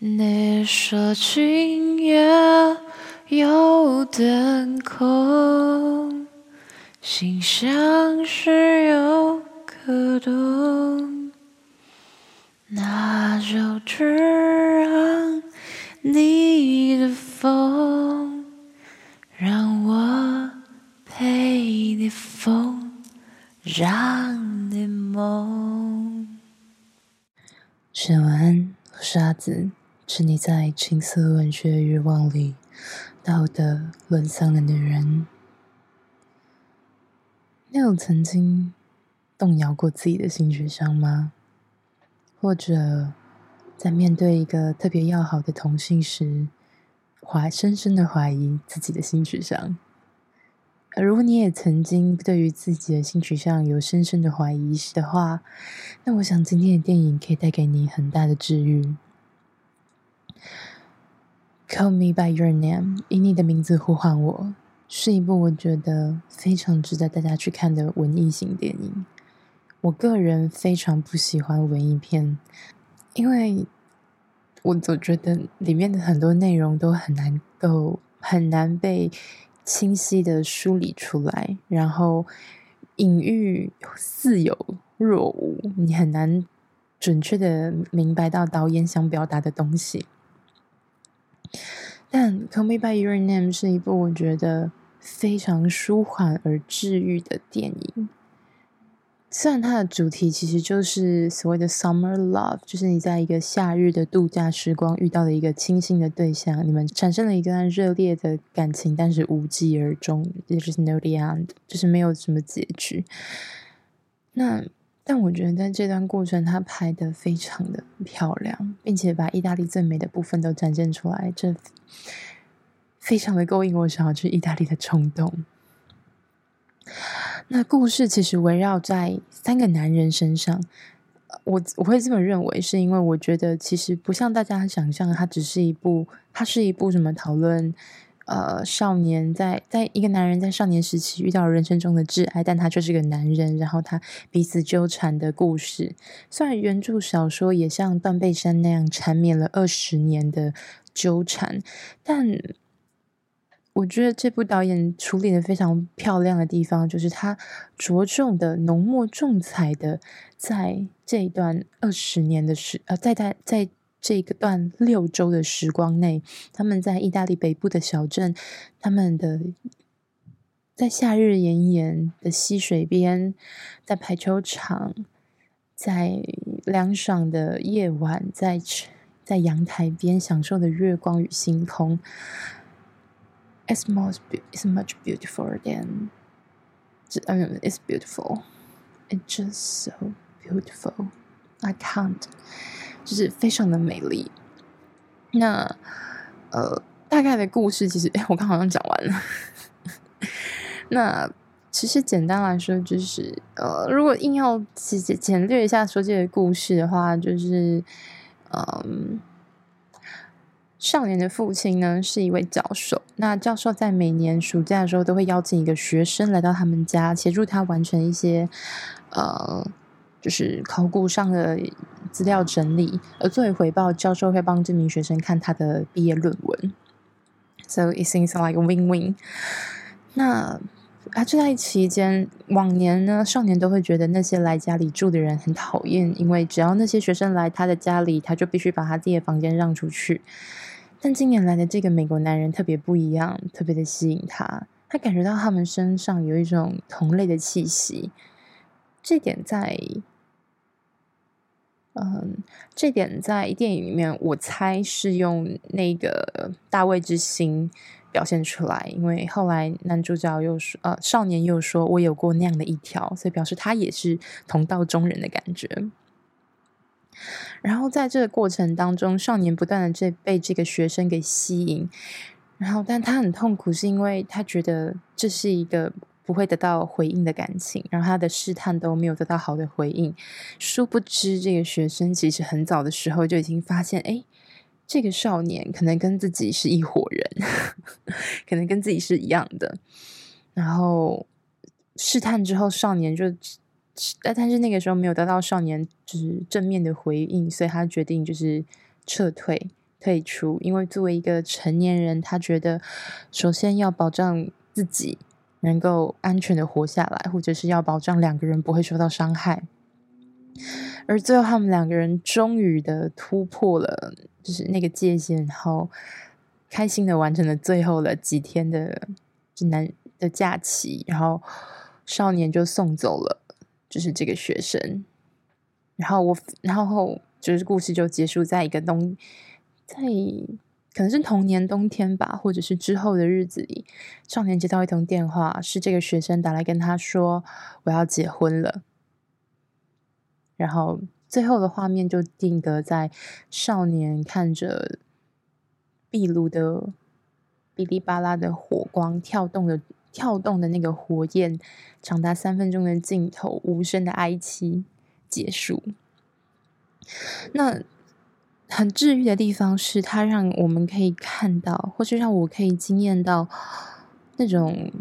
你说今夜有灯空，心像是有个洞，那就只让你的风，让我陪你疯，让你梦。晚安，我是阿梓。是你在情色文学欲望里道德沦丧的女人。你有曾经动摇过自己的性取向吗？或者在面对一个特别要好的同性时，怀深深的怀疑自己的性取向？如果你也曾经对于自己的性取向有深深的怀疑的话，那我想今天的电影可以带给你很大的治愈。Call me by your name，以你的名字呼唤我，是一部我觉得非常值得大家去看的文艺型电影。我个人非常不喜欢文艺片，因为我总觉得里面的很多内容都很难够很难被清晰的梳理出来，然后隐喻似有若无，你很难准确的明白到导演想表达的东西。但《Call Me by Your Name》是一部我觉得非常舒缓而治愈的电影。虽然它的主题其实就是所谓的 “summer love”，就是你在一个夏日的度假时光遇到了一个倾心的对象，你们产生了一段热烈的感情，但是无疾而终，也就是 “no the end”，就是没有什么结局。那。但我觉得在这段过程，他拍得非常的漂亮，并且把意大利最美的部分都展现出来，这非常的勾引我想要去意大利的冲动。那故事其实围绕在三个男人身上，我我会这么认为，是因为我觉得其实不像大家想象，它只是一部，它是一部什么讨论。呃，少年在在一个男人在少年时期遇到人生中的挚爱，但他就是个男人，然后他彼此纠缠的故事。虽然原著小说也像断背山那样缠绵了二十年的纠缠，但我觉得这部导演处理的非常漂亮的地方，就是他着重的浓墨重彩的在这一段二十年的时呃，在在在。这个段六周的时光内，他们在意大利北部的小镇，他们的在夏日炎炎的溪水边，在排球场，在凉爽的夜晚，在在阳台边享受的月光与星空。It's most, it's much beautiful than, I mean, it's beautiful. It's just so beautiful. I can't. 就是非常的美丽。那呃，大概的故事其实，哎，我刚好像讲完了。那其实简单来说，就是呃，如果硬要简简略一下说这个故事的话，就是嗯，少年的父亲呢是一位教授。那教授在每年暑假的时候都会邀请一个学生来到他们家，协助他完成一些呃。就是考古上的资料整理，而作为回报，教授会帮这名学生看他的毕业论文。So it seems like win-win。那啊，这段期间，往年呢，少年都会觉得那些来家里住的人很讨厌，因为只要那些学生来他的家里，他就必须把他自己的房间让出去。但今年来的这个美国男人特别不一样，特别的吸引他，他感觉到他们身上有一种同类的气息。这点在，嗯，这点在电影里面，我猜是用那个大卫之心表现出来，因为后来男主角又说，呃，少年又说我有过那样的一条，所以表示他也是同道中人的感觉。然后在这个过程当中，少年不断的这被这个学生给吸引，然后但他很痛苦，是因为他觉得这是一个。不会得到回应的感情，然后他的试探都没有得到好的回应。殊不知，这个学生其实很早的时候就已经发现，哎，这个少年可能跟自己是一伙人，可能跟自己是一样的。然后试探之后，少年就，但但是那个时候没有得到少年就是正面的回应，所以他决定就是撤退，退出，因为作为一个成年人，他觉得首先要保障自己能够安全的活下来，或者是要保障两个人不会受到伤害。而最后，他们两个人终于的突破了，就是那个界限，然后开心的完成了最后的几天的就男的假期，然后少年就送走了，就是这个学生。然后我，然后就是故事就结束在一个冬。在可能是同年冬天吧，或者是之后的日子里，少年接到一通电话，是这个学生打来跟他说：“我要结婚了。”然后最后的画面就定格在少年看着壁炉的哔哩吧啦的火光跳动的跳动的那个火焰，长达三分钟的镜头，无声的哀戚结束。那。很治愈的地方是，它让我们可以看到，或是让我可以惊艳到那种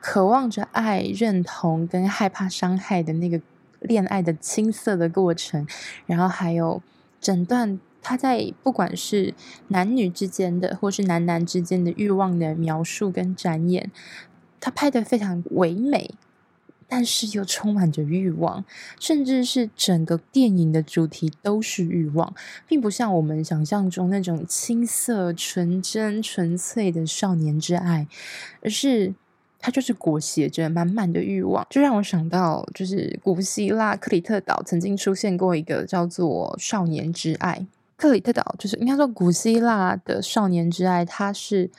渴望着爱、认同跟害怕伤害的那个恋爱的青涩的过程，然后还有整段他在不管是男女之间的，或是男男之间的欲望的描述跟展演，他拍的非常唯美。但是又充满着欲望，甚至是整个电影的主题都是欲望，并不像我们想象中那种青涩、纯真、纯粹的少年之爱，而是它就是裹挟着满满的欲望。就让我想到，就是古希腊克里特岛曾经出现过一个叫做“少年之爱”。克里特岛就是应该说古希腊的少年之爱，它是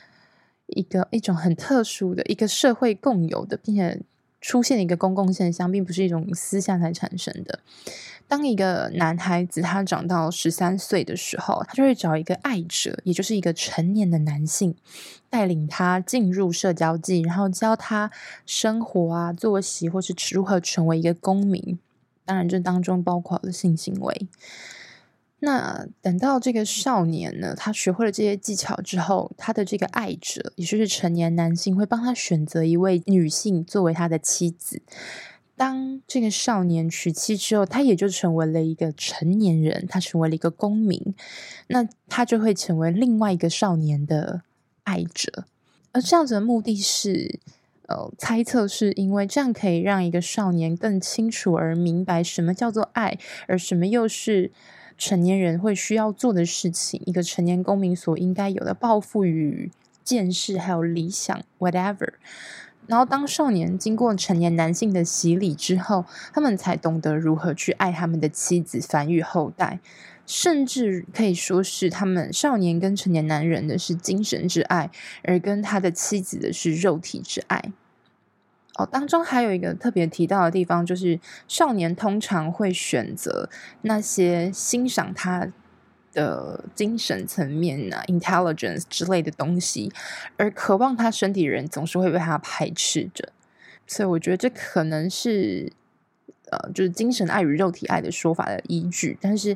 一个一种很特殊的一个社会共有的，并且。出现一个公共现象，并不是一种私下才产生的。当一个男孩子他长到十三岁的时候，他就会找一个爱者，也就是一个成年的男性，带领他进入社交界，然后教他生活啊、作息，或是如何成为一个公民。当然，这当中包括了性行为。那等到这个少年呢，他学会了这些技巧之后，他的这个爱者，也就是成年男性，会帮他选择一位女性作为他的妻子。当这个少年娶妻之后，他也就成为了一个成年人，他成为了一个公民。那他就会成为另外一个少年的爱者。而这样子的目的是，呃，猜测是因为这样可以让一个少年更清楚而明白什么叫做爱，而什么又是。成年人会需要做的事情，一个成年公民所应该有的抱负与见识，还有理想，whatever。然后，当少年经过成年男性的洗礼之后，他们才懂得如何去爱他们的妻子，繁育后代，甚至可以说是他们少年跟成年男人的是精神之爱，而跟他的妻子的是肉体之爱。哦，当中还有一个特别提到的地方，就是少年通常会选择那些欣赏他的精神层面啊、intelligence 之类的东西，而渴望他身体的人总是会被他排斥着。所以，我觉得这可能是呃，就是精神爱与肉体爱的说法的依据。但是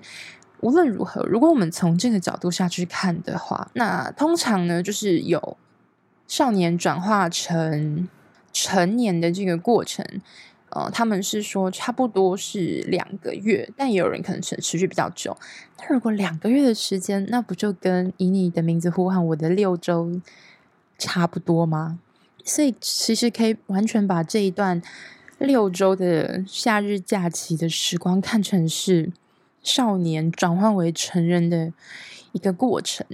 无论如何，如果我们从这个角度下去看的话，那通常呢，就是有少年转化成。成年的这个过程，呃，他们是说差不多是两个月，但也有人可能持持续比较久。那如果两个月的时间，那不就跟以你的名字呼唤我的六周差不多吗？所以其实可以完全把这一段六周的夏日假期的时光看成是少年转换为成人的一个过程。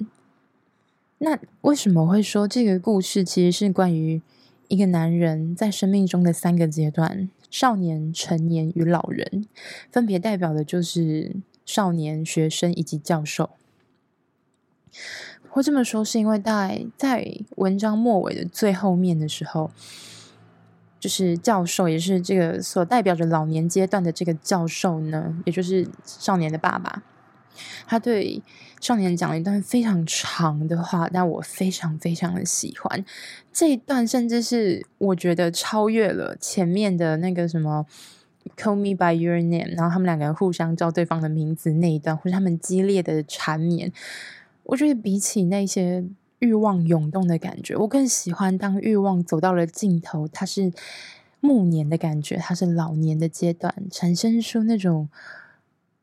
那为什么会说这个故事其实是关于？一个男人在生命中的三个阶段：少年、成年与老人，分别代表的就是少年、学生以及教授。会这么说，是因为在在文章末尾的最后面的时候，就是教授，也是这个所代表着老年阶段的这个教授呢，也就是少年的爸爸。他对少年讲了一段非常长的话，但我非常非常的喜欢这一段，甚至是我觉得超越了前面的那个什么 “Call me by your name”，然后他们两个人互相叫对方的名字那一段，或者他们激烈的缠绵，我觉得比起那些欲望涌动的感觉，我更喜欢当欲望走到了尽头，它是暮年的感觉，它是老年的阶段，产生出那种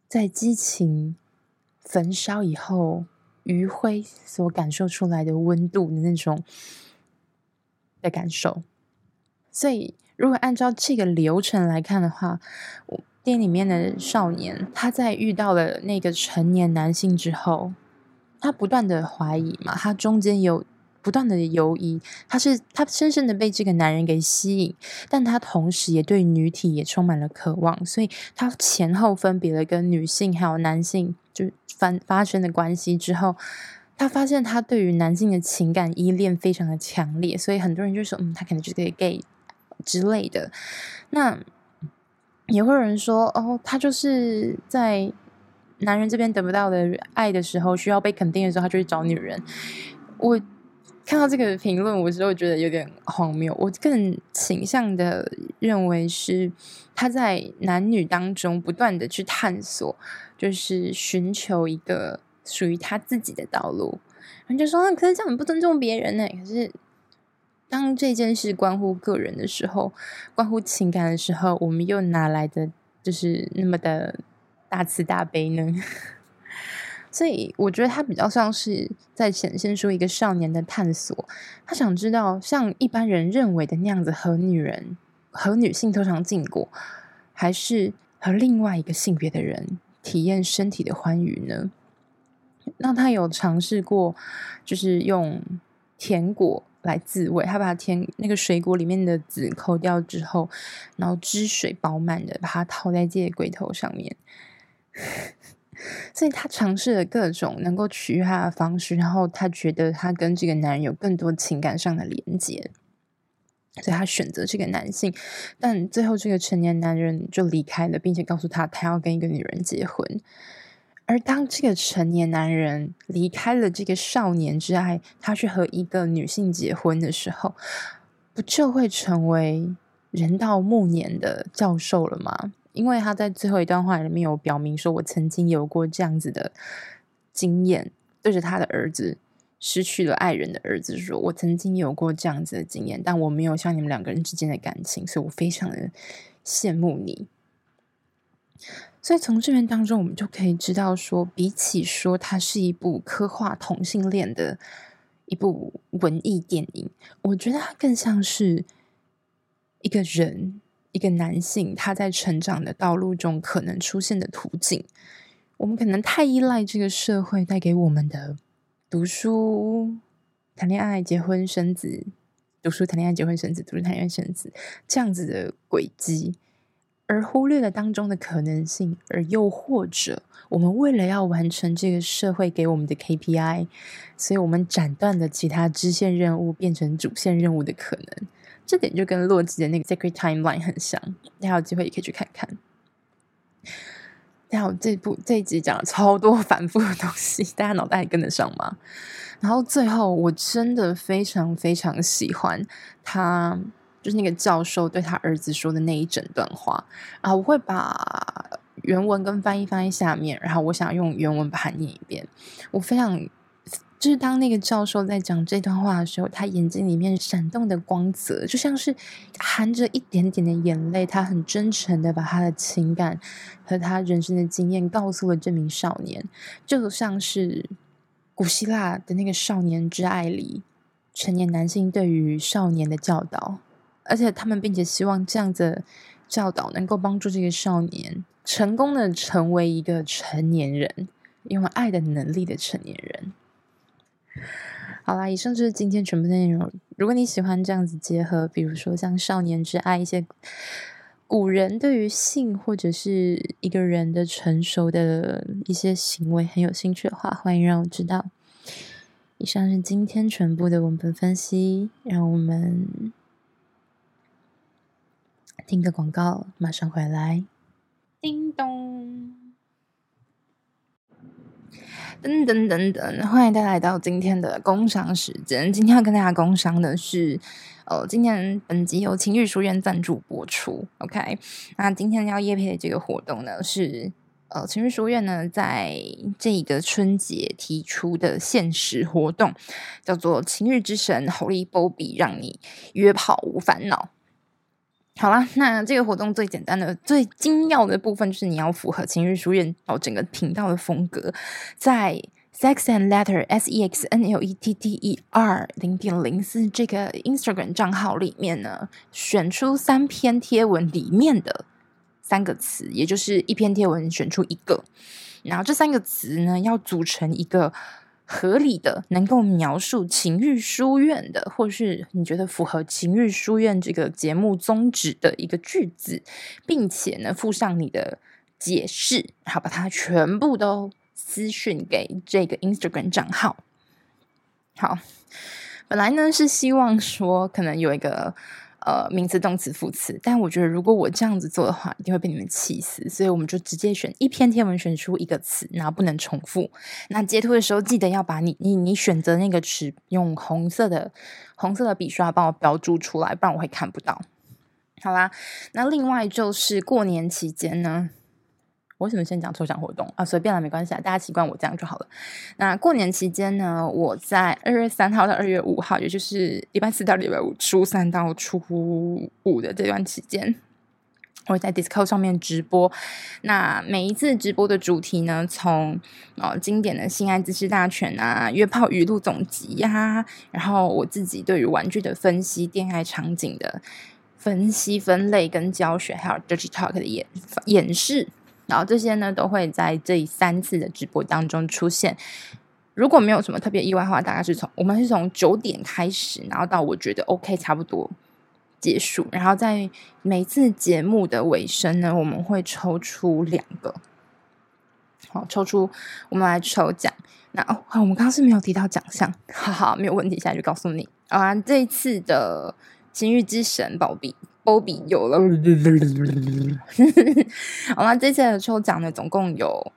在激情。焚烧以后余晖所感受出来的温度的那种的感受。所以，如果按照这个流程来看的话，我电影里面的少年他在遇到了那个成年男性之后，他不断的怀疑嘛，他中间有。不断的犹疑，他是他深深的被这个男人给吸引，但他同时也对女体也充满了渴望，所以他前后分别了跟女性还有男性就发发生的关系之后，他发现他对于男性的情感依恋非常的强烈，所以很多人就说，嗯，他可能就是个 gay 之类的。那也会有人说，哦，他就是在男人这边得不到的爱的时候，需要被肯定的时候，他就去找女人。我。看到这个评论，我就会觉得有点荒谬。我更倾向的认为是他在男女当中不断的去探索，就是寻求一个属于他自己的道路。人家说：“可是这样很不尊重别人呢。”可是当这件事关乎个人的时候，关乎情感的时候，我们又哪来的就是那么的大慈大悲呢？所以我觉得他比较像是在显现出一个少年的探索，他想知道像一般人认为的那样子和女人和女性偷尝禁果，还是和另外一个性别的人体验身体的欢愉呢？那他有尝试过，就是用甜果来自慰，他把甜那个水果里面的籽抠掉之后，然后汁水饱满的把它套在自己的龟头上面。所以他尝试了各种能够取悦他的方式，然后他觉得他跟这个男人有更多情感上的连接，所以他选择这个男性。但最后，这个成年男人就离开了，并且告诉他他要跟一个女人结婚。而当这个成年男人离开了这个少年之爱，他去和一个女性结婚的时候，不就会成为人到暮年的教授了吗？因为他在最后一段话里面有表明说：“我曾经有过这样子的经验，对着他的儿子失去了爱人的儿子说，我曾经有过这样子的经验，但我没有像你们两个人之间的感情，所以我非常的羡慕你。所以从这边当中，我们就可以知道说，比起说它是一部刻画同性恋的一部文艺电影，我觉得它更像是一个人。”一个男性，他在成长的道路中可能出现的途径，我们可能太依赖这个社会带给我们的读书、谈恋爱、结婚、生子、读书、谈恋爱、结婚、生子、读书、谈恋爱、生子这样子的轨迹，而忽略了当中的可能性，而又或者我们为了要完成这个社会给我们的 KPI，所以我们斩断了其他支线任务变成主线任务的可能。这点就跟洛基的那个 Secret Timeline 很像，大家有机会也可以去看看。然后这部这一集讲了超多反复的东西，大家脑袋还跟得上吗？然后最后我真的非常非常喜欢他，就是那个教授对他儿子说的那一整段话啊，我会把原文跟翻译放在下面，然后我想用原文把它念一遍，我非常。就是当那个教授在讲这段话的时候，他眼睛里面闪动的光泽，就像是含着一点点的眼泪。他很真诚的把他的情感和他人生的经验告诉了这名少年，就像是古希腊的那个少年之爱里，成年男性对于少年的教导，而且他们并且希望这样子教导能够帮助这个少年成功的成为一个成年人，拥有爱的能力的成年人。好啦，以上就是今天全部的内容。如果你喜欢这样子结合，比如说像少年之爱，一些古人对于性或者是一个人的成熟的一些行为很有兴趣的话，欢迎让我知道。以上是今天全部的文本分析，让我们听个广告，马上回来。叮咚。等等等等，欢迎大家来到今天的工商时间。今天要跟大家工商的是，呃，今天本集由情欲书院赞助播出。OK，那今天要业配的这个活动呢，是呃情欲书院呢在这个春节提出的限时活动，叫做“情欲之神 Holy Bobby”，让你约炮无烦恼。好啦，那这个活动最简单的、最精要的部分就是你要符合情欲书院哦整个频道的风格，在 sex and letter s e x n l e t t e r 零点零四这个 Instagram 账号里面呢，选出三篇贴文里面的三个词，也就是一篇贴文选出一个，然后这三个词呢要组成一个合理的、能够描述情欲书院的，或是你觉得符合情欲书院这个节目宗旨的一个句子，并且呢附上你的解释，好把它全部都私讯给这个 Instagram 账号。好，本来呢是希望说可能有一个。呃，名词、动词、副词，但我觉得如果我这样子做的话，一定会被你们气死，所以我们就直接选一篇天文，选出一个词，然后不能重复。那截图的时候，记得要把你你你选择那个词用红色的红色的笔刷帮我标注出来，不然我会看不到。好啦，那另外就是过年期间呢。为什么先讲抽奖活动啊？随便了，没关系啊，大家习惯我这样就好了。那过年期间呢，我在二月三号到二月五号，也就是礼拜四到礼拜五，初三到初五的这段期间，我在 Discord 上面直播。那每一次直播的主题呢，从哦经典的性爱知识大全啊，约炮语录总集呀、啊，然后我自己对于玩具的分析，恋爱场景的分析、分类跟教学，还有 Dirty Talk 的演演示。然后这些呢，都会在这三次的直播当中出现。如果没有什么特别意外的话，大概是从我们是从九点开始，然后到我觉得 OK 差不多结束。然后在每次节目的尾声呢，我们会抽出两个，好，抽出我们来抽奖。那哦，我们刚刚是没有提到奖项，哈哈，没有问题，现在就告诉你啊，这一次的情欲之神保庇。欧比有了，好啦，这次的抽奖呢，总共有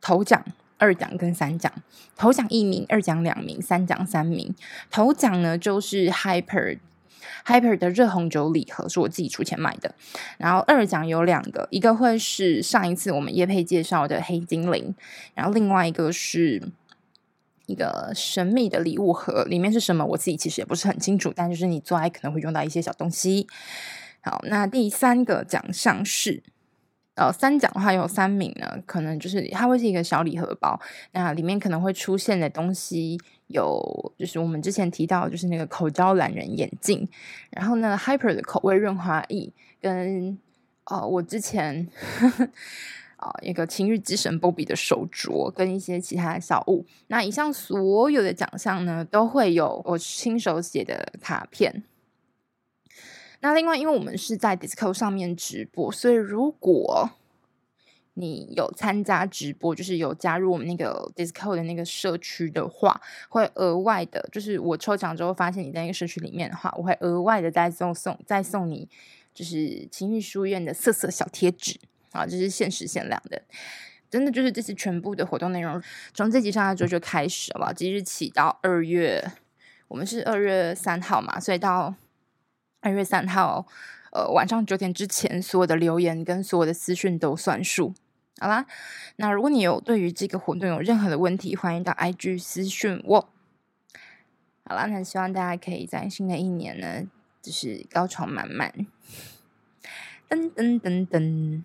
头奖、二奖跟三奖。头奖一名，二奖两名，三奖三名。头奖呢，就是 Hyper Hyper 的热红酒礼盒，是我自己出钱买的。然后二奖有两个，一个会是上一次我们叶配介绍的黑精灵，然后另外一个是。一个神秘的礼物盒，里面是什么？我自己其实也不是很清楚，但就是你做爱可能会用到一些小东西。好，那第三个奖项是，呃，三奖的话有三名呢，可能就是它会是一个小礼盒包，那里面可能会出现的东西有，就是我们之前提到，就是那个口交懒人眼镜，然后呢，Hyper 的口味润滑液，跟哦，我之前。啊，一个情欲之神波比的手镯跟一些其他的小物。那以上所有的奖项呢，都会有我亲手写的卡片。那另外，因为我们是在 Discord 上面直播，所以如果你有参加直播，就是有加入我们那个 Discord 的那个社区的话，会额外的，就是我抽奖之后发现你在那个社区里面的话，我会额外的再送送再送你，就是情欲书院的色色小贴纸。啊，这是限时限量的，真的就是这次全部的活动内容，从这集上来之后就开始了吧？即日起到二月，我们是二月三号嘛，所以到二月三号，呃，晚上九点之前，所有的留言跟所有的私讯都算数。好啦，那如果你有对于这个活动有任何的问题，欢迎到 IG 私讯我。好啦，那希望大家可以在新的一年呢，就是高潮满满。噔噔噔噔。